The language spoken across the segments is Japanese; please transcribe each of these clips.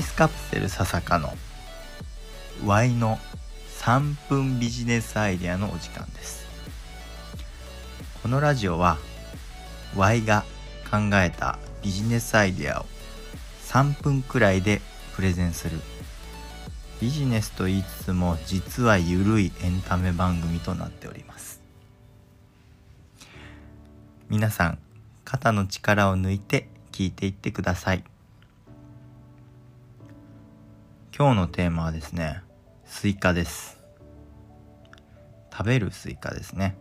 スカプセル笹香の Y の3分ビジネスアイデアのお時間です。このラジオは Y が考えたビジネスアイデアを3分くらいでプレゼンする。ビジネスと言いつつも実はゆるいエンタメ番組となっております。皆さん肩の力を抜いて聞いていってください。今日のテーマはですねスイカです。食べるスイカですね。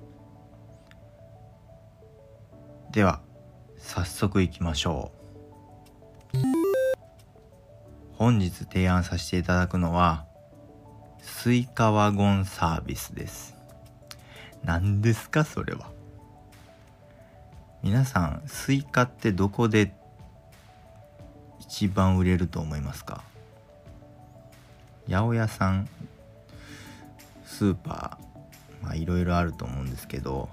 では早速いきましょう。本日提案させていただくのはスイカワゴンサービスです。何ですかそれは。皆さんスイカってどこで一番売れると思いますか？八百屋さんスーパーまあいろいろあると思うんですけど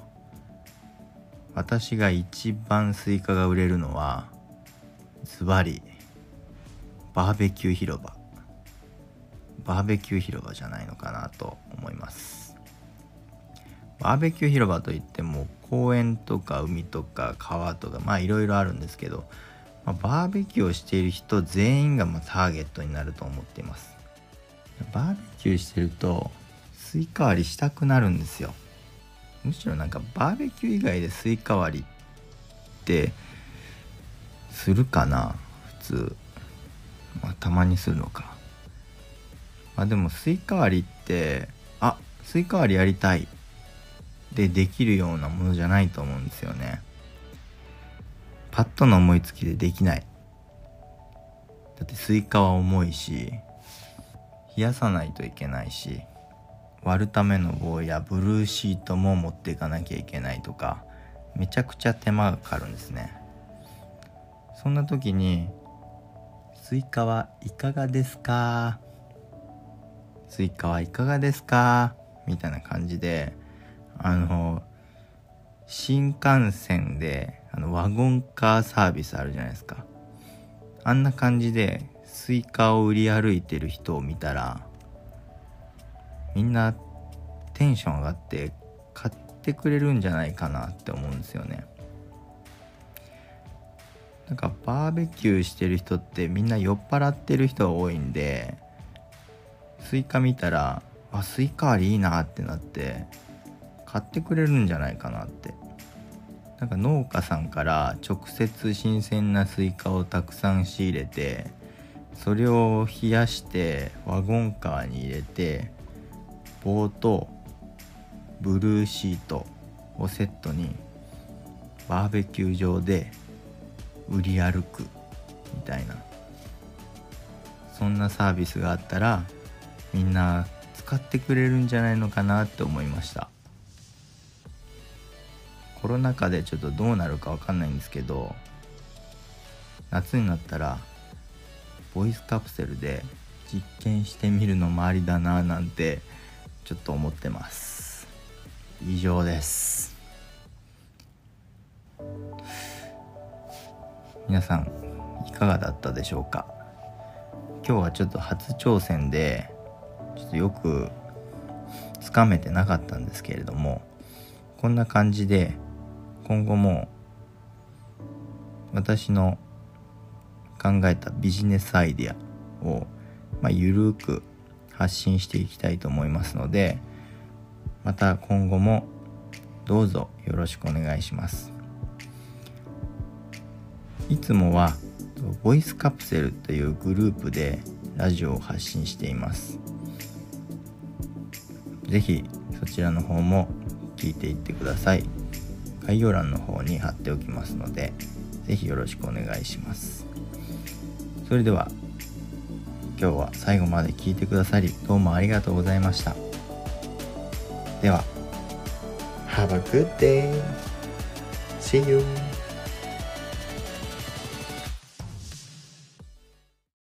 私が一番スイカが売れるのはズバリバーベキュー広場。バーベキュー広場じゃないのかなと思います。バーベキュー広場といっても公園とか海とか川とかまあいろいろあるんですけど、まあ、バーベキューをしている人全員がまターゲットになると思っています。バーベキューしてるとスイカ割りしたくなるんですよ。むしろなんかバーベキュー以外でスイカ割りってするかな普通。まあたまにするのか。まあでもスイカ割りってあスイカ割りやりたい。でできるようなものじゃないと思うんですよね。パッとの思いつきでできない。だってスイカは重いし冷やさないといけないし割るための棒やブルーシートも持っていかなきゃいけないとかめちゃくちゃ手間がかかるんですねそんな時に「スイカはいかがですか?」「スイカはいかがですか?」みたいな感じであの新幹線であのワゴンカーサービスあるじゃないですかあんな感じでスイカを売り歩いてる人を見たらみんなテンション上がって買ってくれるんじゃないかなって思うんですよね。なんかバーベキューしてる人ってみんな酔っ払ってる人が多いんでスイカ見たらあスイカありいいなってなって買ってくれるんじゃないかなって。なんか農家さんから直接新鮮なスイカをたくさん仕入れてそれを冷やしてワゴンカーに入れて棒とブルーシートをセットにバーベキュー場で売り歩くみたいな。そんなサービスがあったらみんな使ってくれるんじゃないのかなって思いました。コロナ禍でちょっとどうなるかわかんないんですけど夏になったらボイスカプセルで実験してみるのもありだななんてちょっと思ってます。以上です。皆さんいかがだったでしょうか？今日はちょっと初挑戦でちょっとよくつかめてなかったんですけれどもこんな感じで今後も私の考えたビジネスアイデアを、まあ、ゆるく発信していきたいと思いますのでまた今後もどうぞよろしくお願いします。いつもはボイスカプセルというグループでラジオを発信しています。是非そちらの方も聞いていってください。概要欄の方に貼っておきますので是非よろしくお願いします。それでは今日は最後まで聞いてくださりどうもありがとうございましたでは Have a good day! See you!